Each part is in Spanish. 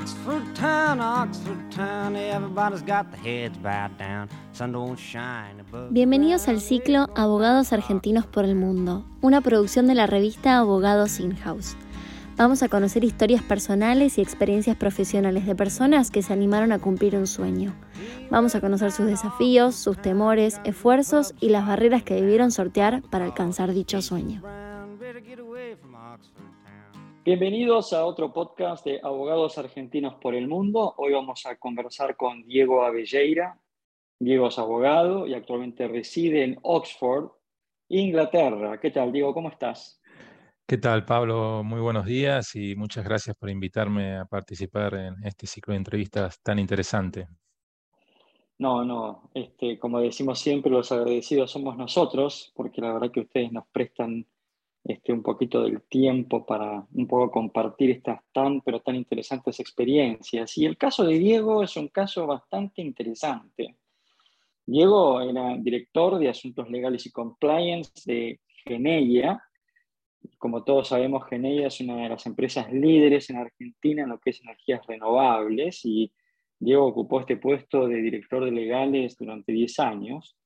Oxford town, Oxford town, everybody's got the heads bowed down. Sun don't shine above. Bienvenidos al ciclo Abogados Argentinos por el Mundo, una producción de la revista Abogados In-House. Vamos a conocer historias personales y experiencias profesionales de personas que se animaron a cumplir un sueño. Vamos a conocer sus desafíos, sus temores, esfuerzos y las barreras que debieron sortear para alcanzar dicho sueño. Bienvenidos a otro podcast de Abogados Argentinos por el Mundo. Hoy vamos a conversar con Diego Avelleira. Diego es abogado y actualmente reside en Oxford, Inglaterra. ¿Qué tal, Diego? ¿Cómo estás? ¿Qué tal, Pablo? Muy buenos días y muchas gracias por invitarme a participar en este ciclo de entrevistas tan interesante. No, no, este, como decimos siempre, los agradecidos somos nosotros, porque la verdad que ustedes nos prestan este, un poquito del tiempo para un poco compartir estas tan, pero tan interesantes experiencias. Y el caso de Diego es un caso bastante interesante. Diego era director de Asuntos Legales y Compliance de Geneia. Como todos sabemos, Geneia es una de las empresas líderes en Argentina en lo que es energías renovables y Diego ocupó este puesto de director de legales durante 10 años.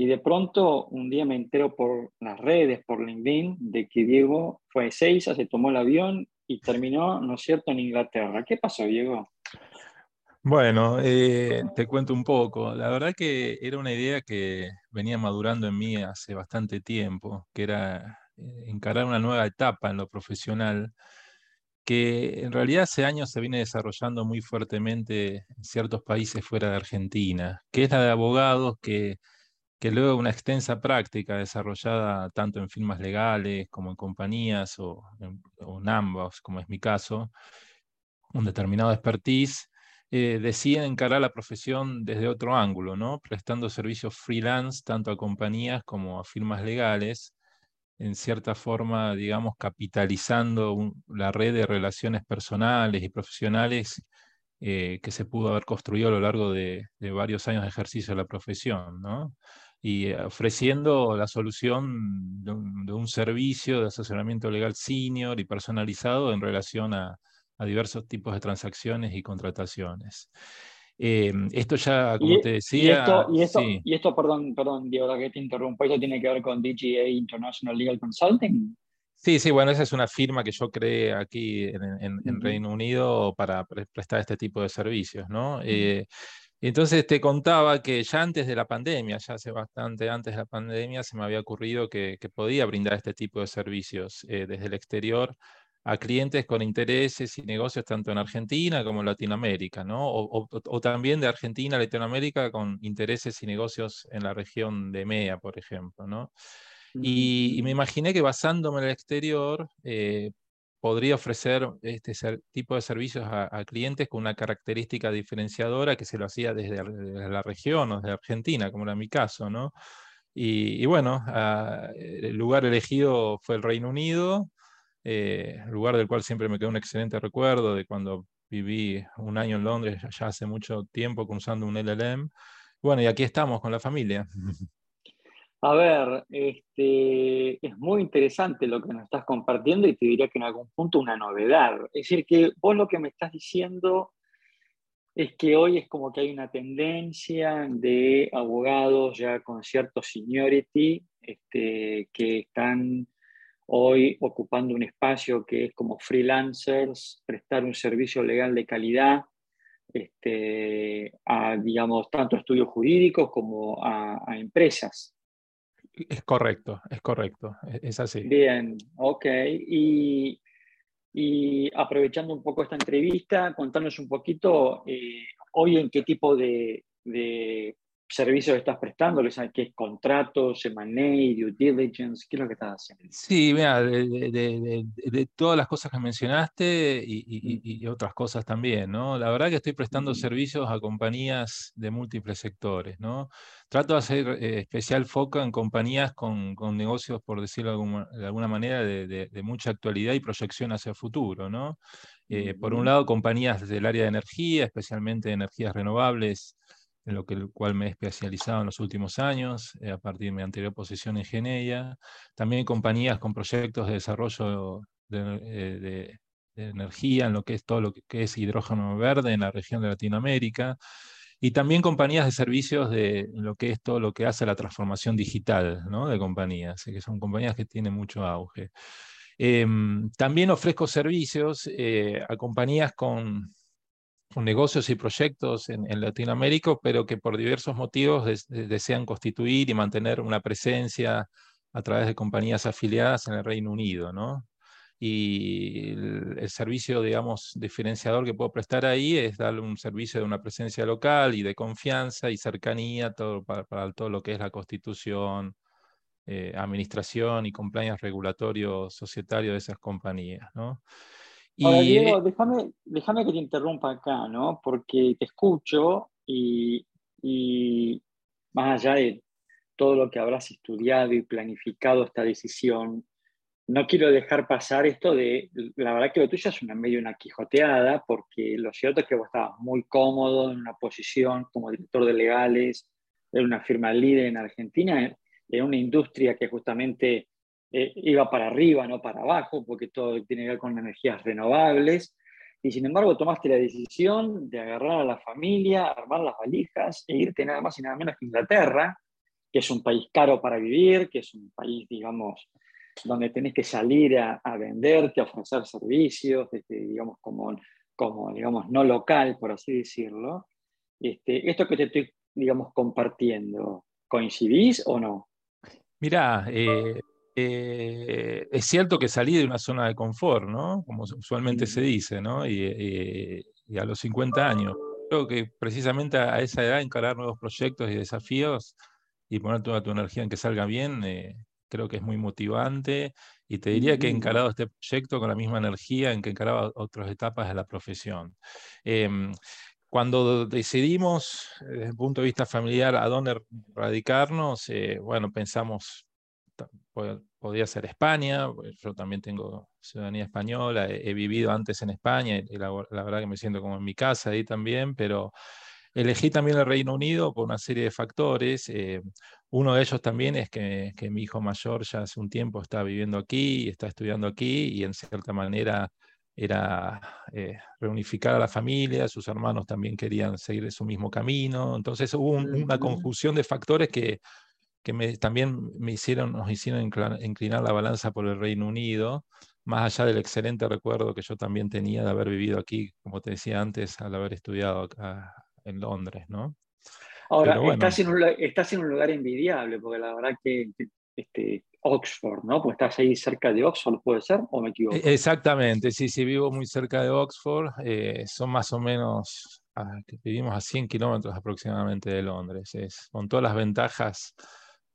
Y de pronto, un día me entero por las redes, por LinkedIn, de que Diego fue a Ezeiza, se tomó el avión y terminó, ¿no es cierto?, en Inglaterra. ¿Qué pasó, Diego? Bueno, eh, te cuento un poco. La verdad que era una idea que venía madurando en mí hace bastante tiempo, que era eh, encarar una nueva etapa en lo profesional, que en realidad hace años se viene desarrollando muy fuertemente en ciertos países fuera de Argentina, que es la de abogados que que luego una extensa práctica desarrollada tanto en firmas legales como en compañías o en, o en ambos, como es mi caso, un determinado expertise, eh, deciden encarar la profesión desde otro ángulo, ¿no? prestando servicios freelance tanto a compañías como a firmas legales, en cierta forma, digamos, capitalizando la red de relaciones personales y profesionales eh, que se pudo haber construido a lo largo de, de varios años de ejercicio de la profesión, ¿no? Y eh, ofreciendo la solución de un, de un servicio de asesoramiento legal senior y personalizado en relación a, a diversos tipos de transacciones y contrataciones. Eh, esto ya, como Y, te y decía, esto, y, esto, sí. y esto, perdón, perdón, Diego, que te interrumpo, esto tiene que ver con DGA International Legal Consulting. Sí, sí, bueno, esa es una firma que yo creé aquí en, en- en Ujú. Reino Unido para pre- prestar este tipo de servicios, ¿no? Eh, entonces te contaba que ya antes de la pandemia, ya hace bastante antes de la pandemia, se me había ocurrido que, que podía brindar este tipo de servicios eh, desde el exterior a clientes con intereses y negocios tanto en Argentina como en Latinoamérica, ¿no? O, o- o también de Argentina a Latinoamérica con intereses y negocios en la región de EMEA, por ejemplo, ¿no? Y, y me imaginé que basándome en el exterior, eh, podría ofrecer este tipo de servicios a, a clientes con una característica diferenciadora que se lo hacía desde, desde la región o desde Argentina, como era mi caso, ¿no? Y, y bueno, ah, el lugar elegido fue el Reino Unido, eh, lugar del cual siempre me quedó un excelente recuerdo de cuando viví un año en Londres, ya hace mucho tiempo, cursando un LLM. Bueno, y aquí estamos con la familia. A ver, este, es muy interesante lo que nos estás compartiendo y te diría que en algún punto una novedad. Es decir, que vos lo que me estás diciendo es que hoy es como que hay una tendencia de abogados ya con cierto seniority este, que están hoy ocupando un espacio que es como freelancers, prestar un servicio legal de calidad este, a, digamos, tanto estudios jurídicos como a empresas. Es correcto, es correcto, es, es así. Bien, ok. Y, y aprovechando un poco esta entrevista, contanos un poquito eh, hoy en qué tipo de, de servicios estás prestando, ¿Qué es- qué es contrato, M&A, due diligence, qué es lo que estás haciendo? Sí, mira, de, de- de- de- de todas las cosas que mencionaste y, y- Mm, y- otras cosas también, ¿no? La verdad que estoy prestando mm, servicios a compañías de múltiples sectores, ¿no? Trato de hacer eh, especial foco en compañías con, con negocios, por decirlo de alguna, manera, de mucha actualidad y proyección hacia el futuro, ¿no? Eh, por un mm, lado, compañías del área de energía, especialmente de energías renovables, en lo que el cual me he especializado en los últimos años, eh, a partir de mi anterior posición en Geneia. También compañías con proyectos de desarrollo de, eh, de- energía, en lo que es todo lo que es hidrógeno verde en la región de Latinoamérica, y también compañías de servicios de lo que es todo lo que hace la transformación digital de compañías, que son compañías que tienen mucho auge. Em, también ofrezco servicios eh, a compañías con, negocios y proyectos en, Latinoamérica, pero que por diversos motivos desean constituir y mantener una presencia a través de compañías afiliadas en el Reino Unido, ¿no? y el, servicio, digamos, diferenciador que puedo prestar ahí es darle un servicio de una presencia local y de confianza y cercanía todo, para, todo lo que es la constitución, eh, administración y compliance regulatorio societario de esas compañías, ¿no? Ahora, Diego, déjame, déjame que te interrumpa acá, ¿no? Porque te escucho y, y más allá de todo lo que habrás estudiado y planificado esta decisión, no quiero dejar pasar esto de, la verdad que lo tuyo es una medio una quijoteada, porque lo cierto es que vos estabas muy cómodo en una posición como director de legales de una firma líder en Argentina, en una industria que justamente eh, iba para arriba, no para abajo, porque todo tiene que ver con energías renovables. Y sin embargo tomaste la decisión de agarrar a la familia, armar las valijas e irte nada más y nada menos que Inglaterra, que es un país caro para vivir, que es un país, digamos, donde tenés que salir a, venderte, a ofrecer servicios, este, digamos, como, como, digamos, no local, por así decirlo. Este, esto que te estoy, digamos, compartiendo, ¿coincidís o no? Mirá, eh, eh, es cierto que salí de una zona de confort, ¿no? Como usualmente se dice, ¿no? Y, y, a los 50 años. Creo que precisamente a esa edad encarar nuevos proyectos y desafíos y poner toda tu energía en que salga bien, eh, creo que es muy motivante y te diría que he encarado este proyecto con la misma energía en que encaraba otras etapas de la profesión. Em, cuando decidimos, desde el punto de vista familiar, a dónde radicarnos, eh, bueno, pensamos, podría ser España, yo también tengo ciudadanía española, he, vivido antes en España y la, verdad que me siento como en mi casa ahí también, pero elegí también el Reino Unido por una serie de factores. Eh, uno de ellos también es que, mi hijo mayor ya hace un tiempo está viviendo aquí, está estudiando aquí y en cierta manera era eh, reunificar a la familia, sus hermanos también querían seguir su mismo camino, entonces hubo una conjunción de factores que, que me, también me hicieron, nos hicieron inclinar la balanza por el Reino Unido, más allá del excelente recuerdo que yo también tenía de haber vivido aquí, como te decía antes, al haber estudiado acá en Londres, ¿no? Ahora, estás, en un, estás, en un, lugar envidiable, porque la verdad que este, Oxford, ¿no? Pues estás ahí cerca de Oxford, ¿puede ser? ¿O me equivoco? E, exactamente, sí, sí, vivo muy cerca de Oxford. Eh, son más o menos, vivimos a 100 kilómetros aproximadamente de Londres. Es, con todas las ventajas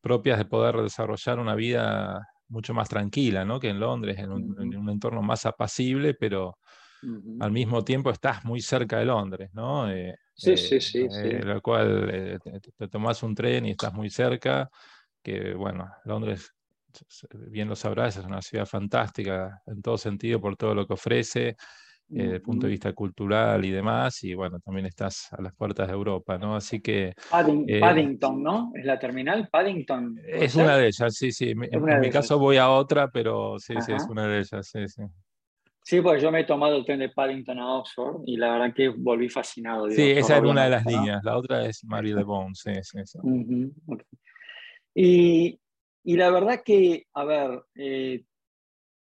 propias de poder desarrollar una vida mucho más tranquila, ¿no? Que en Londres, en un, entorno más apacible, pero al mismo tiempo estás muy cerca de Londres, ¿no? Eh, sí, sí, sí, eh, Lo cual eh, te, te, tomas un tren y estás muy cerca, que bueno, Londres, bien lo sabrás, es una ciudad fantástica en todo sentido por todo lo que ofrece, desde el punto de vista cultural y demás, y bueno, también estás a las puertas de Europa, ¿no? Así que... Paddington, ¿no? Es la terminal, Paddington. Es una de ellas, sí, sí. En, mi caso voy a otra, pero sí, sí, es una de ellas, sí, sí. Sí, pues yo me he tomado el tren de Paddington a Oxford y la verdad que volví fascinado. sí, esa es una de las niñas, la otra es Mary de Bones, sí, sí, y, y, la verdad que, a ver, eh,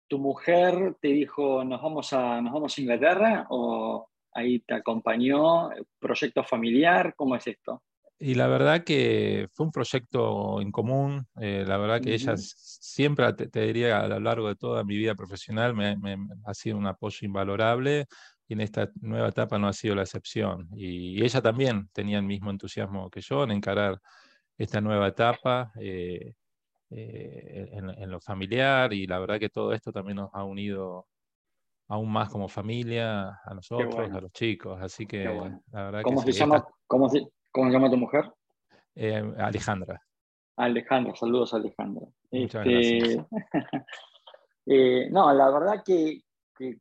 ¿tu mujer te dijo nos vamos, a, nos vamos a Inglaterra o ahí te acompañó? ¿Proyecto familiar? ¿Cómo es esto? Y la verdad que fue un proyecto en común, eh, la verdad que ella siempre, te, diría, a lo largo de toda mi vida profesional, me, ha sido un apoyo invalorable y en esta nueva etapa no ha sido la excepción. Y, ella también tenía el mismo entusiasmo que yo en encarar esta nueva etapa eh, eh, en, lo familiar y la verdad que todo esto también nos ha unido aún más como familia, a nosotros, a los chicos. Así que la verdad ¿Cómo que... Se llama, ¿cómo, se, ¿Cómo se llama tu mujer? Eh, Alejandra. Alejandra, saludos Alejandra. Muchas este, eh, no, la verdad que,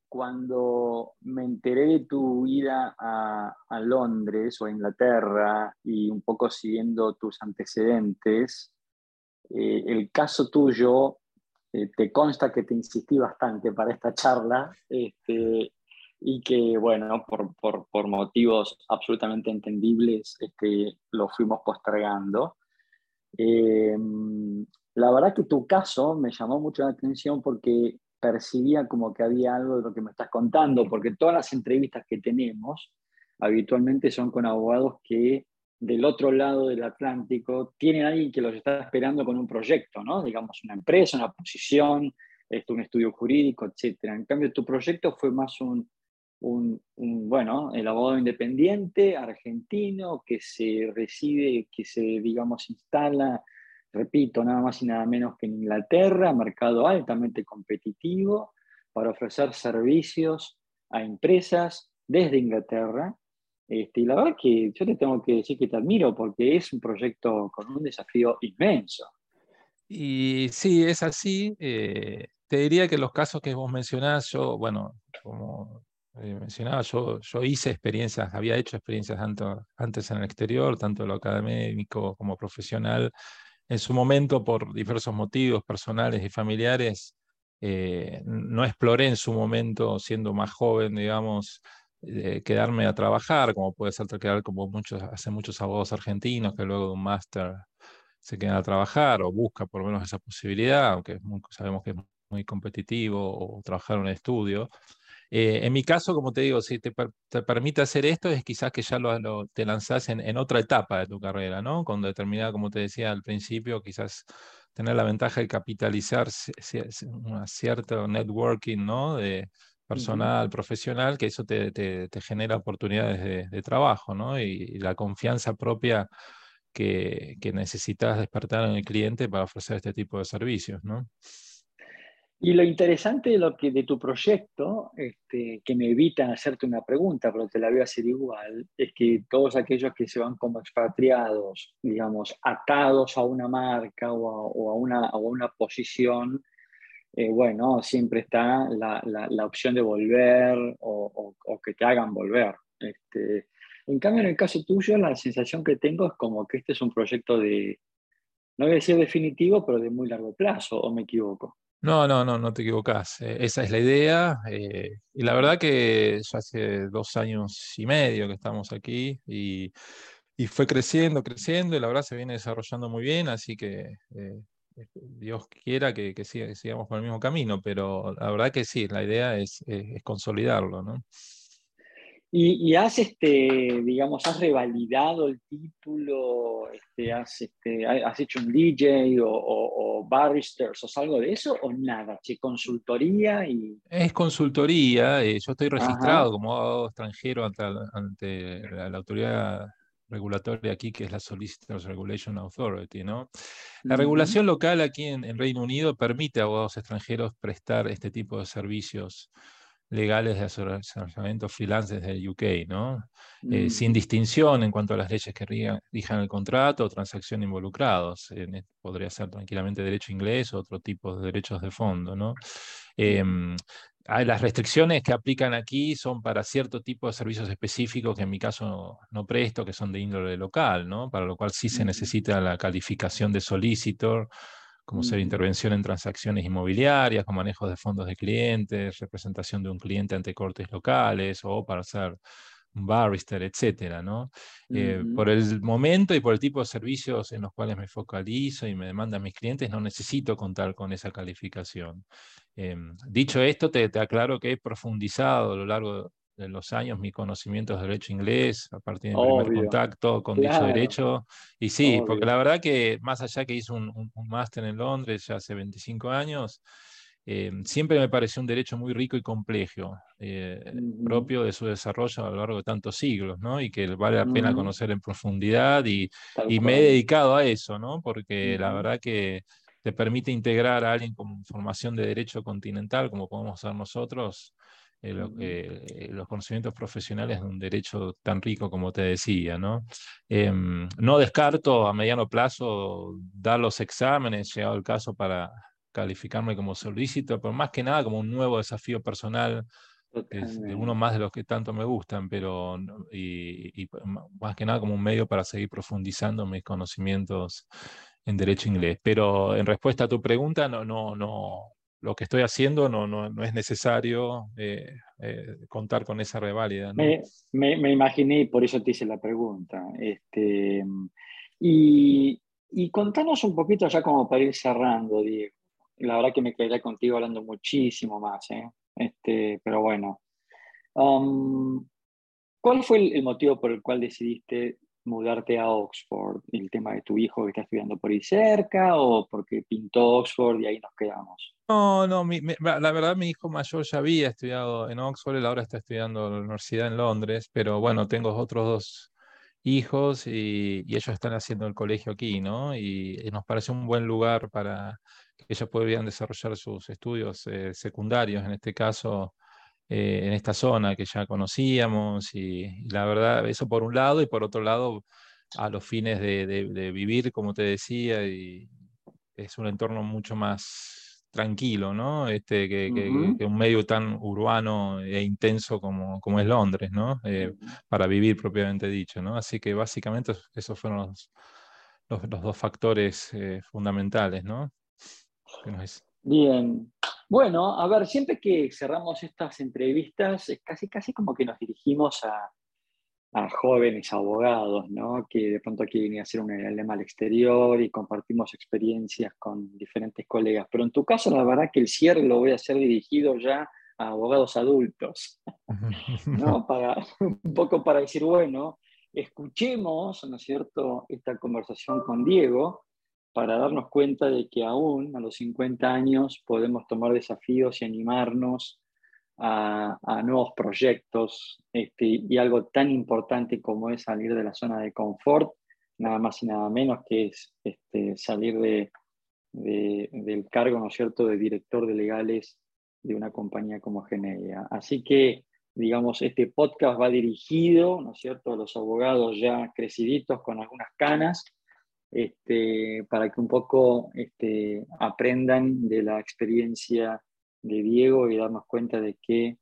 cuando me enteré de tu ida a, Londres o a Inglaterra y un poco siguiendo tus antecedentes, eh, el caso tuyo te consta que te insistí bastante para esta charla. Este, y que, bueno, por, por, por motivos absolutamente entendibles, este, lo fuimos postergando. Eh, la verdad que tu caso me llamó mucho la atención porque percibía como que había algo de lo que me estás contando, porque todas las entrevistas que tenemos habitualmente son con abogados que del otro lado del Atlántico tienen alguien que los está esperando con un proyecto, ¿no? Digamos, una empresa, una posición, esto, un estudio jurídico, etc. En cambio, tu proyecto fue más un, un, bueno, el abogado independiente argentino que se reside, que se, digamos, instala, repito, nada más y nada menos que en Inglaterra, mercado altamente competitivo para ofrecer servicios a empresas desde Inglaterra. Este, y la verdad que yo te tengo que decir que te admiro porque es un proyecto con un desafío inmenso. Y sí, es así. Eh, te diría que los casos que vos mencionás, yo, bueno, como eh, mencionaba, yo, yo hice experiencias, había hecho experiencias tanto, antes en el exterior, tanto en lo académico como profesional. En su momento, por diversos motivos personales y familiares, eh, no exploré en su momento, siendo más joven, digamos, eh, quedarme a trabajar, como puede ser quedar como muchos, hace muchos abogados argentinos que luego de un máster se quedan a trabajar o busca por lo menos esa posibilidad, aunque sabemos que es muy competitivo o trabajar en un estudio. Eh, en mi caso, como te digo, si te, permite hacer esto, es quizás que ya lo, te lanzás en, otra etapa de tu carrera, ¿no? Con determinada, como te decía al principio, quizás tener la ventaja de capitalizar un cierto networking, ¿no? Personal, profesional, que eso te, genera oportunidades de, trabajo, ¿no? Y, la confianza propia que, que necesitas despertar en el cliente para ofrecer este tipo de servicios, ¿no? Y lo interesante de, lo que, de tu proyecto, este, que me evitan hacerte una pregunta, pero te la voy a hacer igual, es que todos aquellos que se van como expatriados, digamos, atados a una marca o a, una, una, posición, eh, bueno, siempre está la, la, opción de volver o, o, que te hagan volver. Este, en cambio, en el caso tuyo, la sensación que tengo es como que este es un proyecto de, no voy a decir definitivo, pero de muy largo plazo, ¿o me equivoco? No, no, no, no te equivocas. Eh, esa es la idea. Eh, y la verdad que ya hace dos años y medio que estamos aquí y, fue creciendo, creciendo y la verdad se viene desarrollando muy bien, así que eh, Dios quiera que, sigamos por el mismo camino, pero la verdad que sí, la idea es, es consolidarlo, ¿no? Y, has, este, digamos, has revalidado el título, este, has, este, has hecho un DJ o, o, barristers o algo de eso, o nada, che, consultoría y... Es consultoría, eh, yo estoy registrado como abogado extranjero ante, ante la, autoridad regulatoria aquí, que es la Solicitors Regulation Authority, ¿no? La regulación local aquí en, en Reino Unido permite a abogados extranjeros prestar este tipo de servicios legales de asesoramiento freelance desde el UK, ¿no? Eh, sin distinción en cuanto a las leyes que rijan el contrato o transacción involucrados. podría ser tranquilamente derecho inglés o otro tipo de derechos de fondo, ¿no? Em, las restricciones que aplican aquí son para cierto tipo de servicios específicos que en mi caso no, presto, que son de índole local, ¿no? Para lo cual sí se necesita la calificación de solicitor como ser intervención en transacciones inmobiliarias, con manejo de fondos de clientes, representación de un cliente ante cortes locales o para ser un barrister, etcétera, ¿no? Eh, por el momento y por el tipo de servicios en los cuales me focalizo y me demandan mis clientes, no necesito contar con esa calificación. Em, dicho esto, te, te, aclaro que he profundizado a lo largo de los años mi conocimiento de derecho inglés, a partir del primer contacto con dicho derecho. Y sí, porque la verdad que más allá que hice un, un, máster en Londres ya hace 25 años, eh, siempre me pareció un derecho muy rico y complejo, eh, propio de su desarrollo a lo largo de tantos siglos, ¿no? Y que vale la pena conocer en profundidad y, y me he dedicado a eso, ¿no? Porque la verdad que te permite integrar a alguien con formación de derecho continental, como podemos ser nosotros, eh, eh, los conocimientos profesionales de un derecho tan rico como te decía. ¿no? Em, no descarto a mediano plazo dar los exámenes, llegado el caso, para calificarme como solícito, pero más que nada como un nuevo desafío personal. Es uno más de los que tanto me gustan, pero y, y, más que nada como un medio para seguir profundizando mis conocimientos en derecho inglés. Pero en respuesta a tu pregunta, no, no, no, lo que estoy haciendo no, no, no es necesario eh, eh, contar con esa reválida. Me, me, imaginé y por eso te hice la pregunta. Este, y, y, contanos un poquito ya como para ir cerrando, Diego. La verdad que me quedaría contigo hablando muchísimo más, ¿eh? este, pero bueno. Um, ¿Cuál fue el, motivo por el cual decidiste mudarte a Oxford? ¿El tema de tu hijo que está estudiando por ahí cerca o porque pintó Oxford y ahí nos quedamos? No, no, la verdad mi hijo mayor ya había estudiado en Oxford, él ahora está estudiando en la universidad en Londres, pero bueno, tengo otros dos hijos y, ellos están haciendo el colegio aquí, ¿no? Y, nos parece un buen lugar para que ellos podrían desarrollar sus estudios eh, secundarios, en este caso eh, en esta zona que ya conocíamos y, la verdad, eso por un lado y por otro lado, a los fines de, vivir, como te decía, y es un entorno mucho más tranquilo, ¿no? Este, que, un medio tan urbano e intenso como, como es Londres, ¿no? Eh, para vivir propiamente dicho, ¿no? Así que básicamente esos fueron los, los, dos factores eh, fundamentales, ¿no? Bien, bueno, a ver, siempre que cerramos estas entrevistas, es casi, casi como que nos dirigimos a, jóvenes abogados, ¿no? Que de pronto quieren hacer un lema al exterior y compartimos experiencias con diferentes colegas. Pero en tu caso, la verdad que el cierre lo voy a hacer dirigido ya a abogados adultos, ¿no? Para, un poco para decir, bueno, escuchemos, ¿no es cierto?, esta conversación con Diego para darnos cuenta de que aún a los 50 años podemos tomar desafíos y animarnos a, nuevos proyectos este, y algo tan importante como es salir de la zona de confort, nada más y nada menos que es este, salir de, del cargo, ¿no es cierto?, de director de legales de una compañía como Geneia. Así que, digamos, este podcast va dirigido, ¿no es cierto?, a los abogados ya creciditos con algunas canas, este, para que un poco este, aprendan de la experiencia de Diego y darnos cuenta de que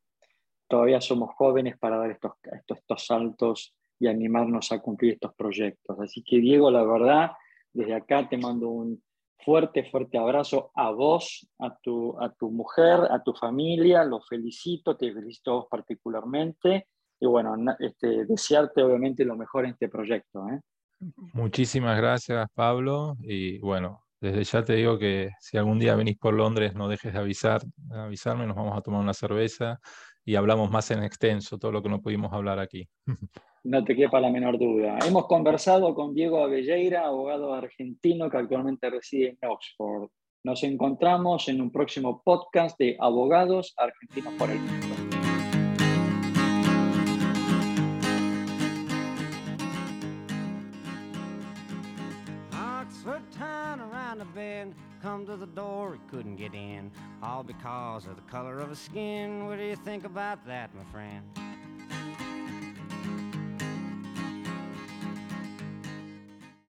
todavía somos jóvenes para dar estos, estos, estos saltos y animarnos a cumplir estos proyectos. Así que Diego, la verdad, desde acá te mando un fuerte, fuerte abrazo a vos, a tu, a tu mujer, a tu familia, los felicito, te felicito a vos particularmente y bueno, este, desearte obviamente lo mejor en este proyecto. ¿eh? Muchísimas gracias, Pablo. Y bueno, desde ya te digo que si algún día venís por Londres, no dejes de avisar, avisarme, nos vamos a tomar una cerveza y hablamos más en extenso todo lo que no pudimos hablar aquí. No te quepa la menor duda. Hemos conversado con Diego Avelleira, abogado argentino que actualmente reside en Oxford. Nos encontramos en un próximo podcast de Abogados Argentinos por el Mundo. Bed, come to the door, he couldn't get in, all because of the color of his skin. What do you think about that, my friend?